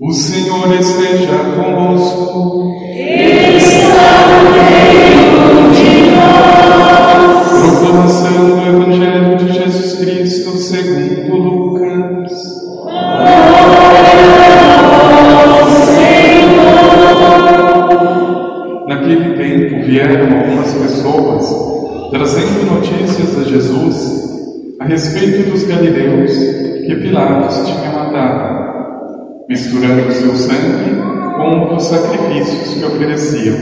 O Senhor esteja convosco. Está no meio de nós. Proclamação do Evangelho de Jesus Cristo segundo Lucas. Naquele tempo vieram algumas pessoas trazendo notícias a Jesus a respeito dos galileus que Pilatos tinha misturando o seu sangue com o dos sacrifícios que ofereciam.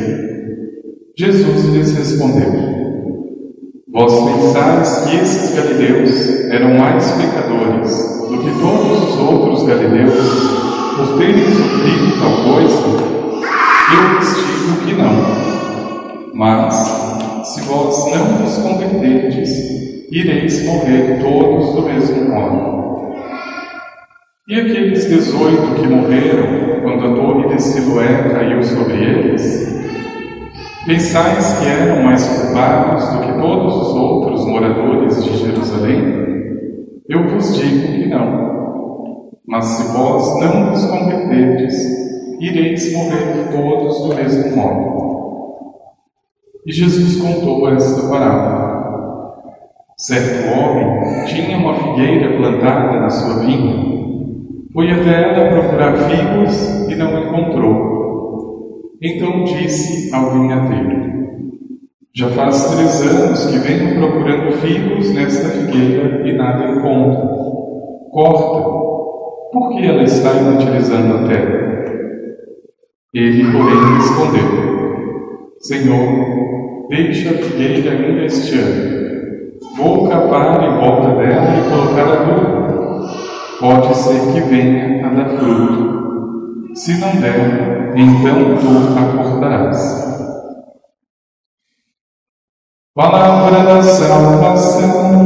Jesus lhes respondeu: Vós pensais que esses galileus eram mais pecadores do que todos os outros galileus por terem sofrido tal coisa? Eu vos digo que não. Mas, se vós não vos converterdes, ireis morrer todos do mesmo modo. E aqueles dezoito que morreram quando a torre de Siloé caiu sobre eles? Pensais que eram mais culpados do que todos os outros moradores de Jerusalém? Eu vos digo que não. Mas se vós não vos converterdes, ireis morrer todos do mesmo modo. E Jesus contou esta parábola. Certo homem tinha uma figueira plantada na sua vinha foi até ela procurar figos e não encontrou. Então disse ao vinhateiro: Já faz três anos que venho procurando figos nesta figueira e nada encontro. Corta, porque ela está inutilizando a terra. Ele, porém, respondeu: Senhor, deixa a figueira ainda este ano. Vou cavar em volta dela e colocar a lua pode ser que venha a dar fruto. Se não der, então tu acordarás. Palavra da salvação.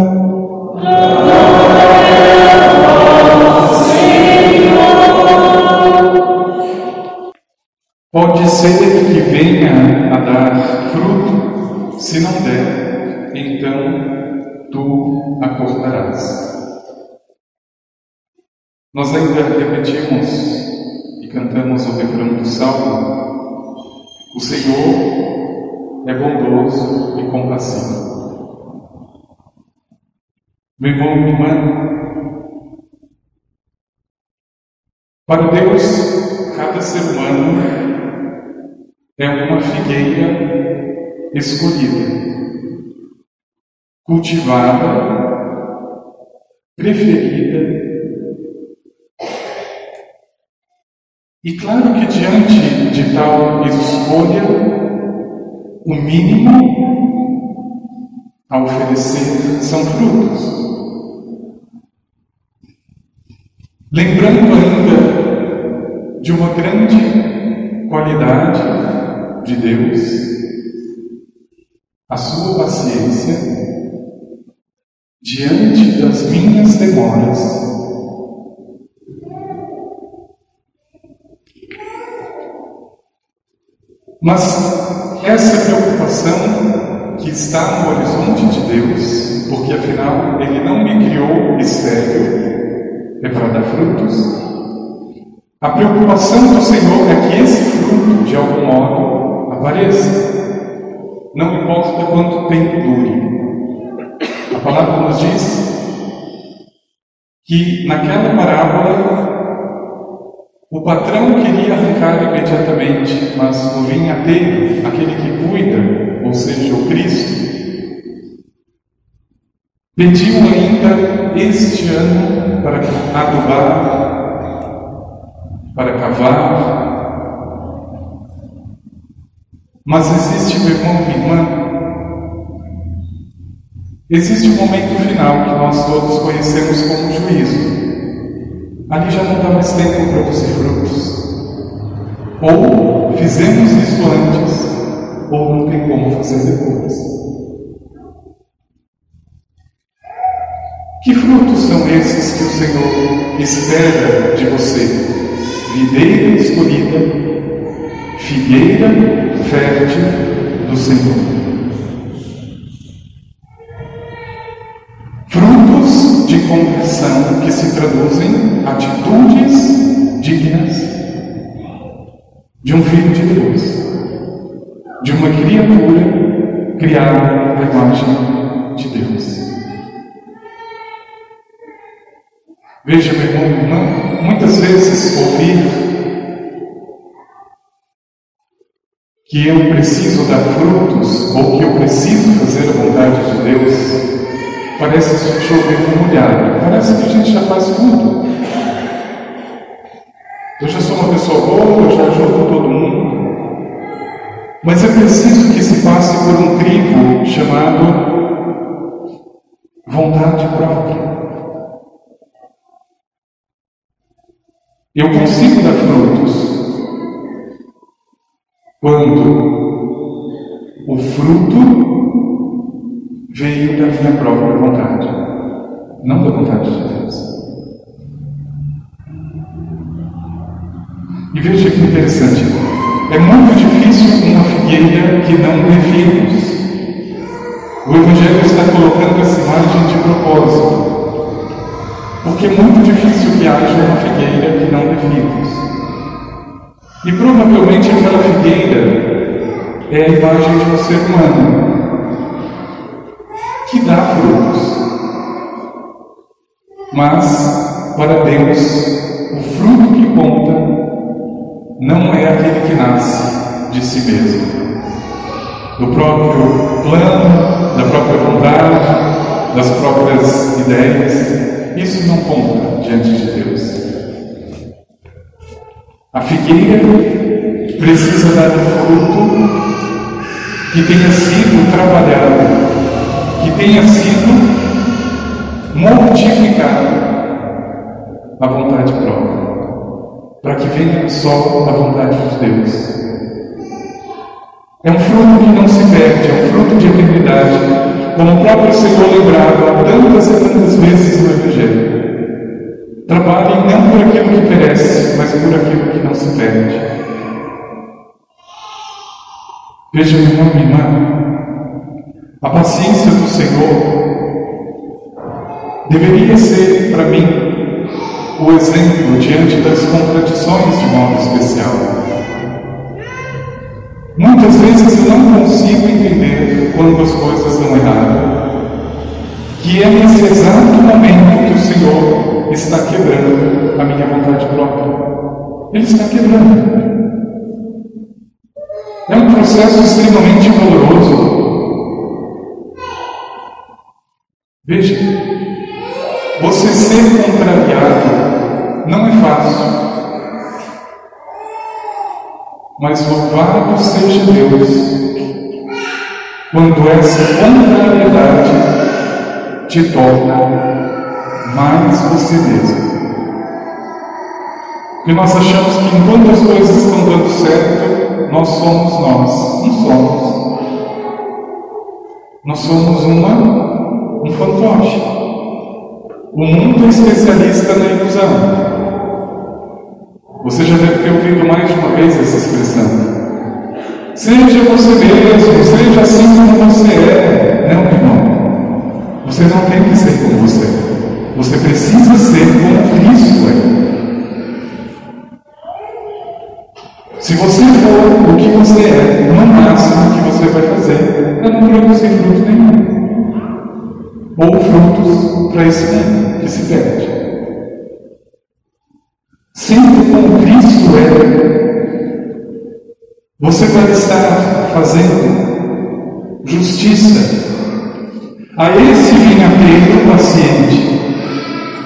Pode ser que venha a dar fruto, se não der, então tu acordarás. Nós ainda repetimos e cantamos o refrão do Salmo: O Senhor é bondoso e compassivo. Meu irmão, minha irmã, para Deus, cada ser humano é uma figueira escolhida, cultivada, preferida E claro que diante de tal escolha, o mínimo a oferecer são frutos. Lembrando ainda de uma grande qualidade de Deus, a sua paciência diante das minhas demoras Mas essa preocupação que está no horizonte de Deus, porque afinal Ele não me criou estéreo, é para dar frutos. A preocupação do Senhor é que esse fruto, de algum modo, apareça. Não importa quanto tempo dure. A palavra nos diz que naquela parábola o patrão queria arrancar imediatamente, mas o vinhateiro, aquele que cuida, ou seja, o Cristo, pediu ainda este ano para adubar, para cavar. Mas existe, meu irmão, minha irmã, existe um momento final que nós todos conhecemos como juízo ali já não dá mais tempo para produzir frutos. Ou fizemos isso antes, ou não tem como fazer depois. Que frutos são esses que o Senhor espera de você? Videira escolhida, figueira fértil do Senhor. Frutos de conversão que se traduzem de um filho de Deus, de uma criatura criada à imagem de Deus. Veja, meu irmão, irmã, muitas vezes ouvir que eu preciso dar frutos ou que eu preciso fazer a vontade de Deus, parece chover no molhado. Parece que a gente já faz tudo. Eu já sou uma pessoa boa, eu já ajudo todo mundo. Mas é preciso que se passe por um crivo chamado vontade própria. Eu consigo dar frutos quando o fruto veio da minha própria vontade, não da vontade de Deus. E veja que interessante, é muito difícil uma figueira que não dê figos. O Evangelho está colocando essa imagem de propósito, porque é muito difícil que haja uma figueira que não dê figos. E provavelmente aquela figueira é a imagem de um ser humano que dá frutos. Mas, para Deus, o fruto que conta não é aquele que nasce de si mesmo. Do próprio plano, da própria vontade, das próprias ideias. Isso não conta diante de Deus. A figueira precisa dar fruto que tenha sido trabalhado, que tenha sido mortificado a vontade própria, para que venha só a vontade de Deus. É um fruto que não se perde, é um fruto de eternidade, como o próprio Senhor lembrava tantas e tantas vezes no Evangelho. Trabalhem não por aquilo que perece, mas por aquilo que não se perde. Veja, meu irmão e irmã, a paciência do Senhor deveria ser para mim o exemplo diante das contradições de modo especial. Muitas vezes eu não consigo entender quando as coisas estão erradas, que é nesse exato momento que o Senhor está quebrando a minha vontade própria. Ele está quebrando. É um processo extremamente doloroso. Veja, você ser é fácil. Mas louvado seja Deus quando essa contrariedade te torna mais você mesmo. Porque nós achamos que enquanto as coisas estão dando certo, nós somos nós. Não somos. Nós somos uma, um fantoche. O mundo é especialista na ilusão. Você já deve ter ouvido mais de uma vez essa expressão. Seja você mesmo, seja assim como você é. Não, irmão. Você não tem que ser como você é. Você precisa ser como Cristo é. Se você for o que você é, no máximo que você vai fazer é não produzir fruto nenhum. Ou frutos para esse mundo que se perde. Sendo como Cristo é, você vai estar fazendo justiça a esse vinhateiro paciente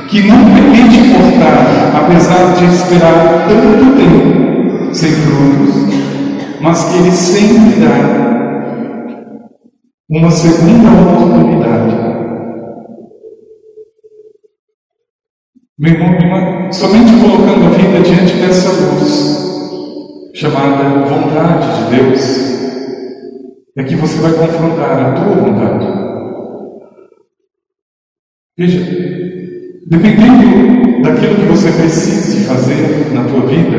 que não permite cortar, apesar de esperar tanto tempo sem frutos, mas que ele sempre dá uma segunda oportunidade. Meu irmão, irmã, somente colocando a vida diante dessa luz, chamada vontade de Deus, é que você vai confrontar a tua vontade. Veja, Dependendo daquilo que você precise fazer na tua vida,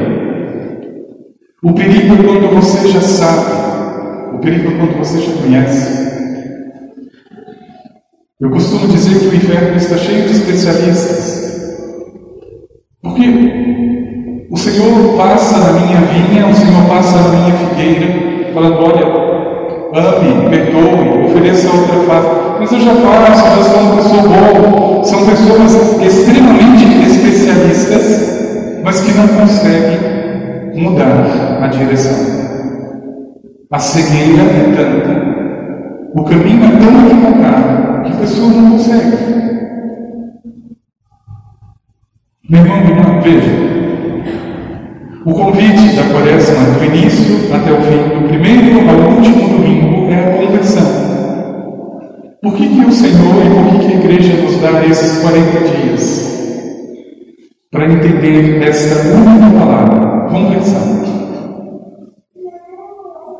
o perigo é quando você já sabe, o perigo é quando você já conhece. Eu costumo dizer que o inferno está cheio de especialistas. Por quê? O Senhor passa na minha vinha, o Senhor passa na minha figueira, falando: olha, ame, perdoe, ofereça outra face. Mas eu já faço, já sou uma pessoa boa. São pessoas extremamente especialistas, mas que não conseguem mudar a direção. A cegueira é tanta, o caminho é tão equivocado que a pessoa não consegue. Meu irmão, minha irmã, veja. O convite da quaresma, do início até o fim, do primeiro ao último domingo, é a conversão. Por que, que o Senhor e por que, que a igreja nos dá esses 40 dias? Para entender esta única palavra, conversão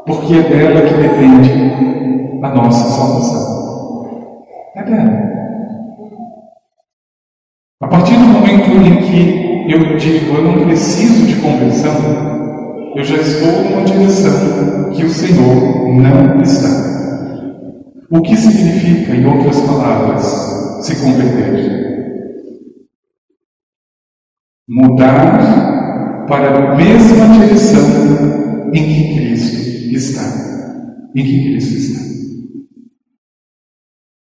porque é dela que depende a nossa salvação. É dela. A partir do momento em que eu digo eu não preciso de conversão, eu já estou numa direção que o Senhor não está. O que significa, em outras palavras, se converter? Mudar para a mesma direção em que Cristo está. Em que Cristo está.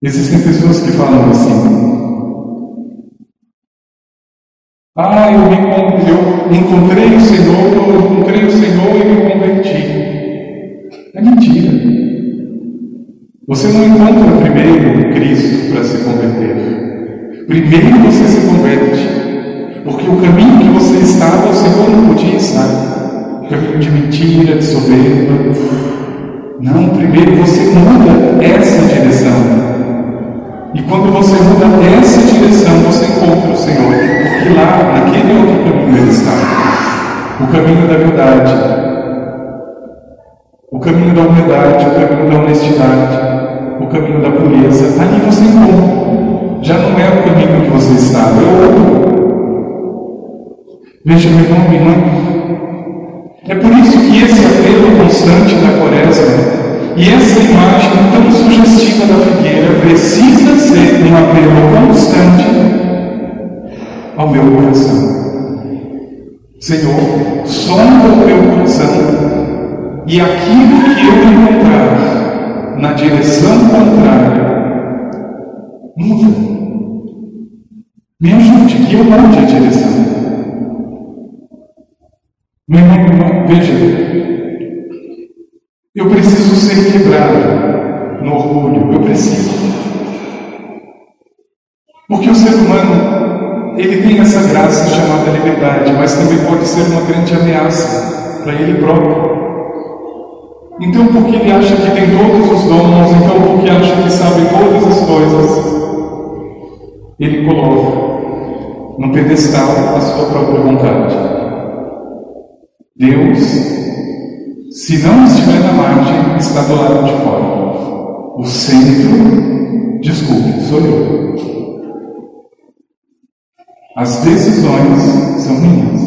Existem pessoas que falam assim. Ah, eu, me, eu encontrei o Senhor, eu encontrei o Senhor e me converti. É mentira. Você não encontra primeiro Cristo para se converter. Primeiro você se converte. Porque o caminho que você estava, o Senhor não podia estar caminho de mentira, de soberba. Não, primeiro você muda essa direção. E quando você muda essa direção, você encontra o Senhor. Porque lá, naquele outro caminho, Ele está. O caminho da verdade. O caminho da humildade, o caminho da honestidade, o caminho da pureza. Ali você encontra. Já não é o caminho que você estava, é outro. Veja, meu irmão, minha irmã, é por isso que esse apelo constante da quaresma e essa imagem tão sugestiva da figueira precisa ser um apelo meu coração. Senhor, sonda o meu coração e aquilo que eu encontrar na direção contrária, muda. Me ajude que eu mude a direção. Meu irmão, meu irmão, veja, eu preciso ser quebrado no orgulho, eu preciso. Porque o ser humano, ele tem essa graça chamada liberdade, mas também pode ser uma grande ameaça para ele próprio. Então, porque ele acha que tem todos os dons, então porque acha que sabe todas as coisas, ele coloca no pedestal a sua própria vontade. Deus, se não estiver na margem, está do lado de fora. O centro, desculpe, sou eu. As decisões são minhas.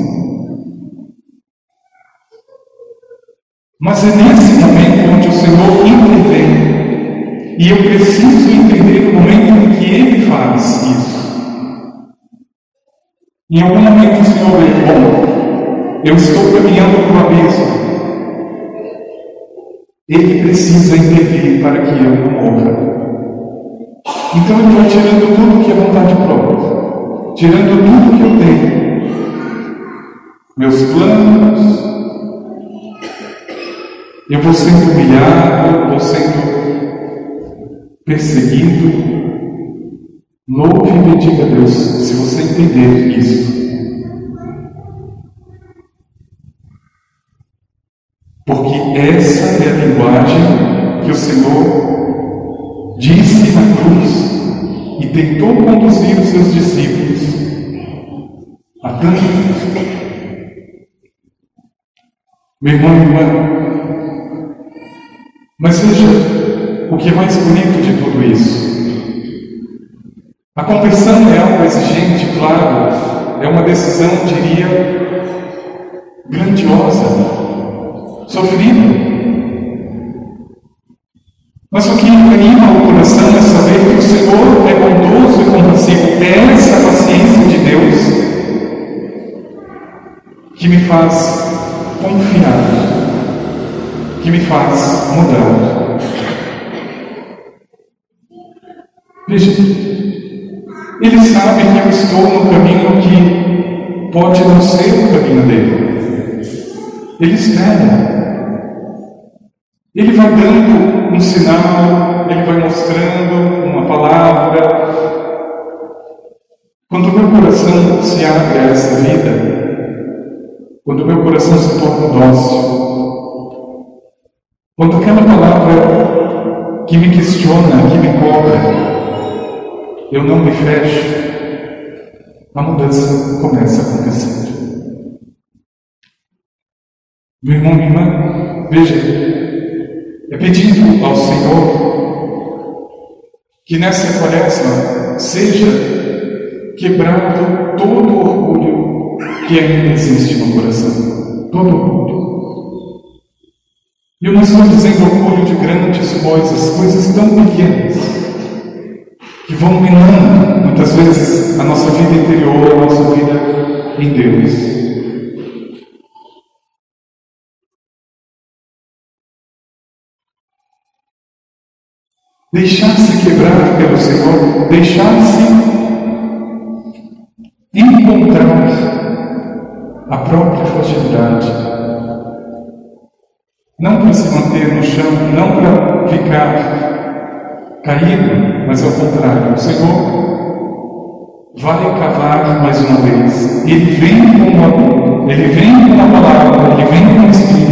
Mas é nesse momento onde o Senhor intervém. E eu preciso entender o momento em que Ele faz isso. Em algum momento o Senhor vê, bom, eu estou caminhando para o abismo. Ele precisa intervir para que eu não morra. Então ele vai tirando tudo que é vontade própria, tirando tudo que eu tenho, meus planos. Eu vou sendo humilhado, vou sendo perseguido. Louve e bendiga a Deus se você entender isso. Porque essa é a linguagem que o Senhor disse na cruz e tentou conduzir os seus discípulos a tanto Meu irmão e irmã, mas veja o que é mais bonito de tudo isso. A conversão é algo exigente, claro, é uma decisão, diria, grandiosa, sofrido. Mas o que anima o coração é saber me faz confiar, que me faz mudar. Veja, ele sabe que eu estou no caminho que pode não ser o caminho dele. Ele espera. Ele vai dando um sinal, ele vai mostrando uma palavra. Quando o meu coração se abre a essa vida, quando o meu coração se torna dócil, quando aquela palavra que me questiona, que me cobra, eu não me fecho, a mudança começa a acontecer. Meu irmão, minha irmã, veja, é pedindo ao Senhor que nessa quaresma seja quebrado todo orgulho que ainda existe no coração. Todo orgulho. E eu não estou dizendo orgulho de grandes coisas, coisas tão pequenas que vão minando muitas vezes a nossa vida interior, a nossa vida em Deus. Deixar-se quebrar pelo Senhor, deixar-se encontrar a própria fragilidade. Não para se manter no chão, não para ficar caído, mas ao contrário, o Senhor vai cavar mais uma vez. Ele vem com uma, ele vem com uma palavra, ele vem com o Espírito.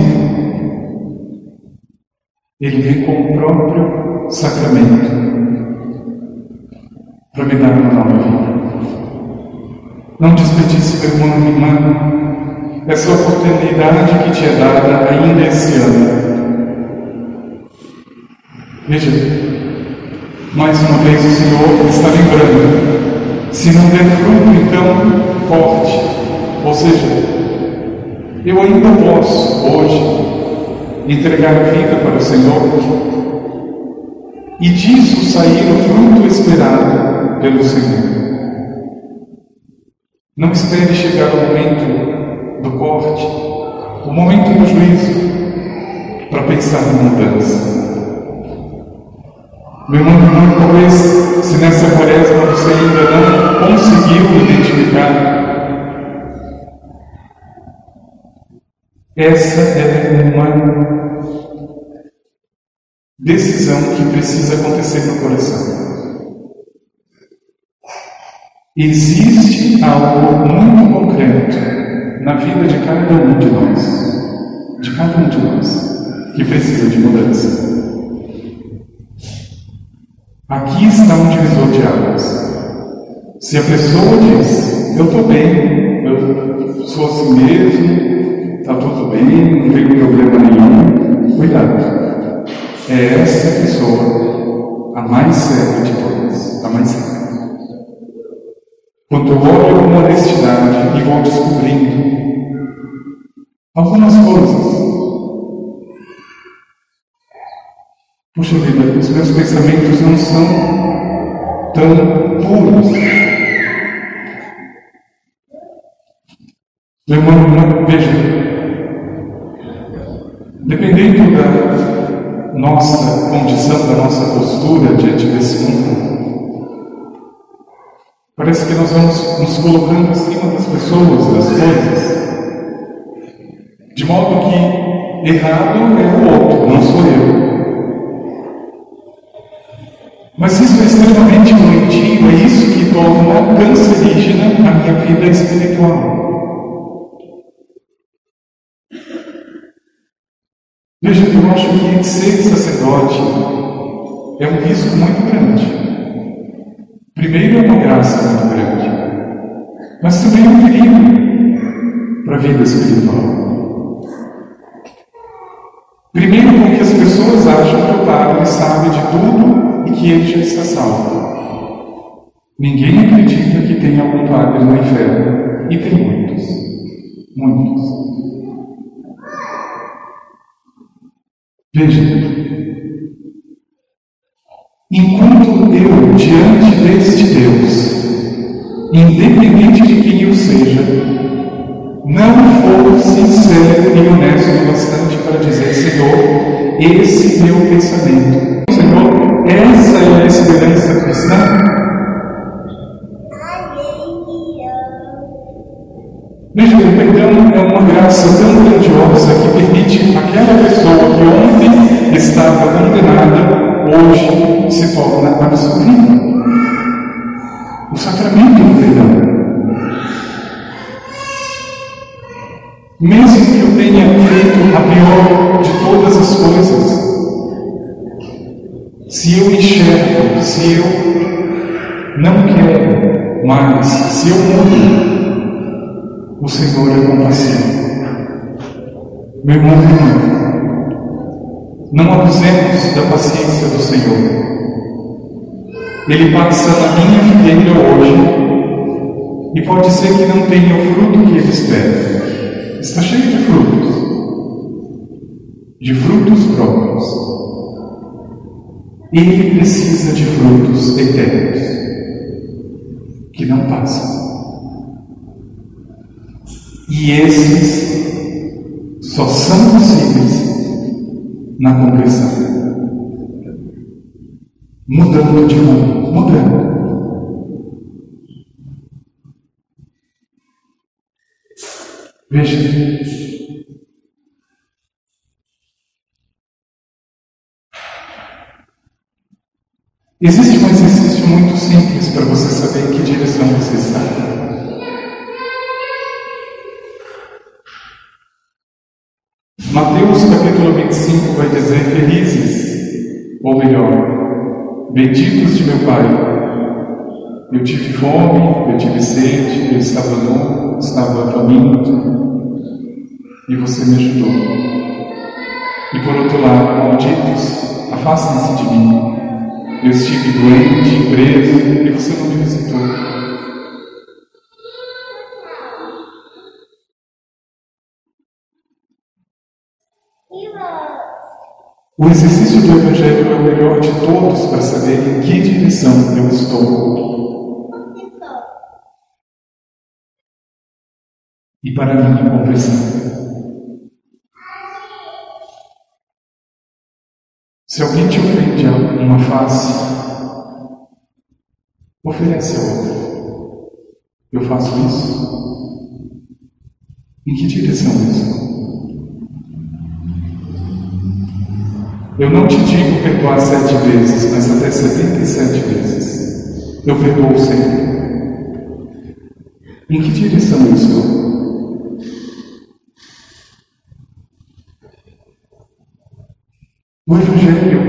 Ele vem com o próprio sacramento para me dar uma nova vida. Não desperdice, irmão, minha irmã, essa oportunidade que te é dada ainda esse ano. Veja, mais uma vez o Senhor está lembrando. Se não der fruto, então corte. Ou seja, eu ainda posso hoje entregar a vida para o Senhor e disso sair o fruto esperado pelo Senhor. Não espere chegar o momento do corte, o momento do juízo, para pensar na mudança. Meu irmão, irmão, talvez se nessa quaresma você ainda não conseguiu identificar, essa é uma decisão que precisa acontecer no coração. Existe algo muito concreto na vida de cada um de nós, de cada um de nós, que precisa de mudança. Aqui está um divisor de águas. Se a pessoa diz, eu estou bem, eu sou assim mesmo, está tudo bem, não tenho problema nenhum, cuidado. É essa pessoa a mais séria de todas, a mais séria. Quando eu olho com honestidade e vou descobrindo algumas coisas Puxa vida, os meus pensamentos não são tão puros. Irmão, veja, dependendo da nossa condição, da nossa postura diante desse mundo, parece que nós vamos nos colocando acima das pessoas, das coisas, de modo que errado é o outro, não sou eu. Mas isso é extremamente doentio, é isso que torna cancerígena a minha vida espiritual. Veja, eu acho que ser sacerdote é um risco muito grande. Primeiro, é uma graça muito grande, mas também é um perigo para a vida espiritual. Primeiro, porque as pessoas acham que o padre sabe de tudo e que ele já está salvo. Ninguém acredita que tem algum padre no inferno. E tem muitos. Muitos. Veja. Enquanto eu, diante deste Deus, independente de quem eu seja, não for sincero e honesto bastante para dizer, Senhor, esse meu pensamento. Senhor, essa é a esperança cristã. Veja, o perdão é uma graça tão grandiosa que permite aquela pessoa que ontem estava condenada, hoje se torna absolvida. O sacramento do perdão. Mesmo que eu tenha feito a pior de todas as coisas, se eu enxergo, se eu não quero mais, se eu mudo, o Senhor é compassivo. Meu irmão e irmã, não abusemos da paciência do Senhor. Ele passa na minha figueira hoje e pode ser que não tenha o fruto que ele espera. Está cheio de frutos, de frutos próprios. Ele precisa de frutos eternos que não passam. E esses só são possíveis na conversão. Mudando de rumo, mudando. Veja. Existe um exercício muito simples para você saber em que direção você está. Mateus capítulo 25 vai dizer: Felizes, ou melhor, benditos de meu Pai. Eu tive fome, eu tive sede, eu estava nu, estava faminto, e você me ajudou. E por outro lado, malditos, afastem-se de mim. Eu estive doente, preso, e você não me visitou. O exercício do Evangelho é o melhor de todos para saber em que direção eu estou. E para minha conversão. Se alguém te ofende uma face, oferece a outra. Eu faço isso? Em que direção eu estou? Eu não te digo perdoar sete vezes, mas até setenta e sete vezes. Eu perdoo sempre. Em que direção eu estou? O Evangelho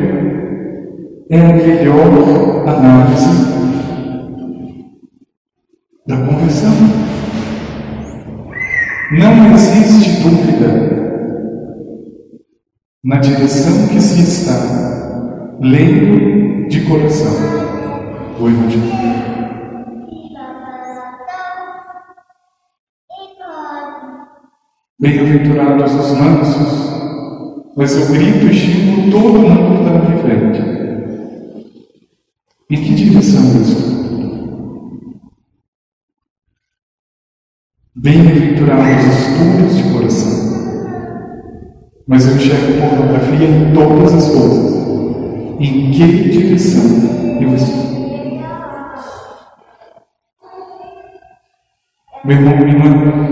é a melhor análise da conversão. Não existe dúvida na direção que se está, lendo de coração o Evangelho. Bem-aventurados os mansos, mas eu grito e xingo todo mundo na minha frente. Em que direção eu estou? Bem-aventurados os puros de coração, mas eu enxergo pornografia em todas as coisas. Em que direção eu estou? Meu irmão, minha irmã,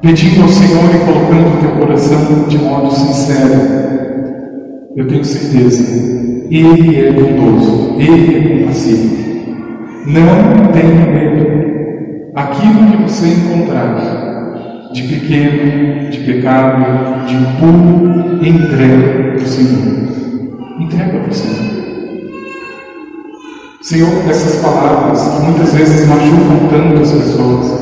pedindo ao Senhor e colocando o teu coração de modo sincero, eu tenho certeza, Ele é bondoso, Ele é compassivo. Não tenha medo. Aquilo que você encontrar, de pequeno, de pecado, de impuro, entrega para o Senhor. Entrega para o Senhor. Senhor, essas palavras que muitas vezes machucam tanto as pessoas.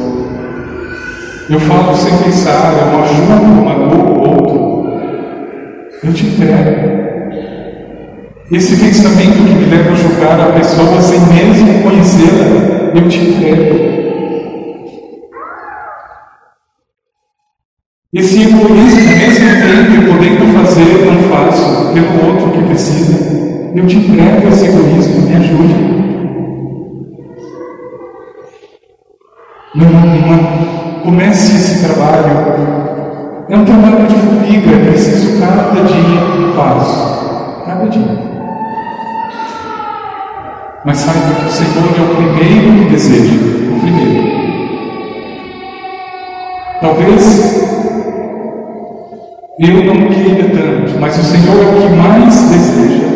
Eu falo sem pensar, eu machuco, magoo o outro. Eu te entrego. Esse pensamento que me leva a julgar a pessoa sem mesmo conhecê-la, eu te entrego. Esse egoísmo, mesmo tempo, podendo fazer, não faço pelo outro que precisa. Eu te entrego esse egoísmo, me ajude. Meu irmão, irmã, comece esse trabalho. É um trabalho de formiga, é preciso cada dia um passo. Cada dia. Mas saiba que o Senhor é o primeiro que deseja, o primeiro. Talvez eu não queira tanto, mas o Senhor é o que mais deseja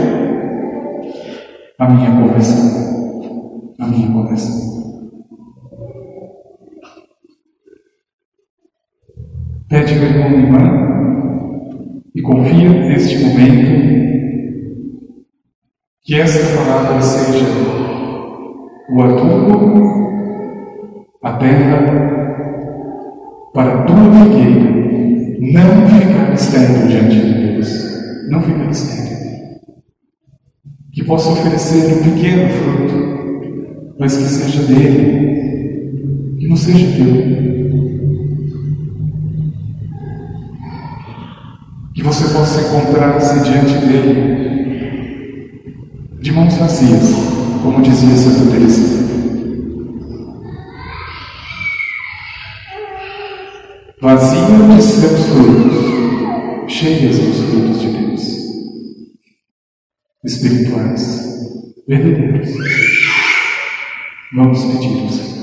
a minha conversão. A minha conversão. Pede, meu irmão e irmã, e confia neste momento que esta palavra seja o adubo, a terra, para a tua figueira não ficar estéril diante de Deus. Não ficar estéril. Que possa oferecer um pequeno fruto, mas que seja dele, que não seja teu. Que você possa encontrar-se diante dele de mãos vazias, como dizia Santa Teresa. Vazia de seus frutos, cheias dos frutos de Deus, espirituais, verdadeiros. Vamos pedir ao Senhor.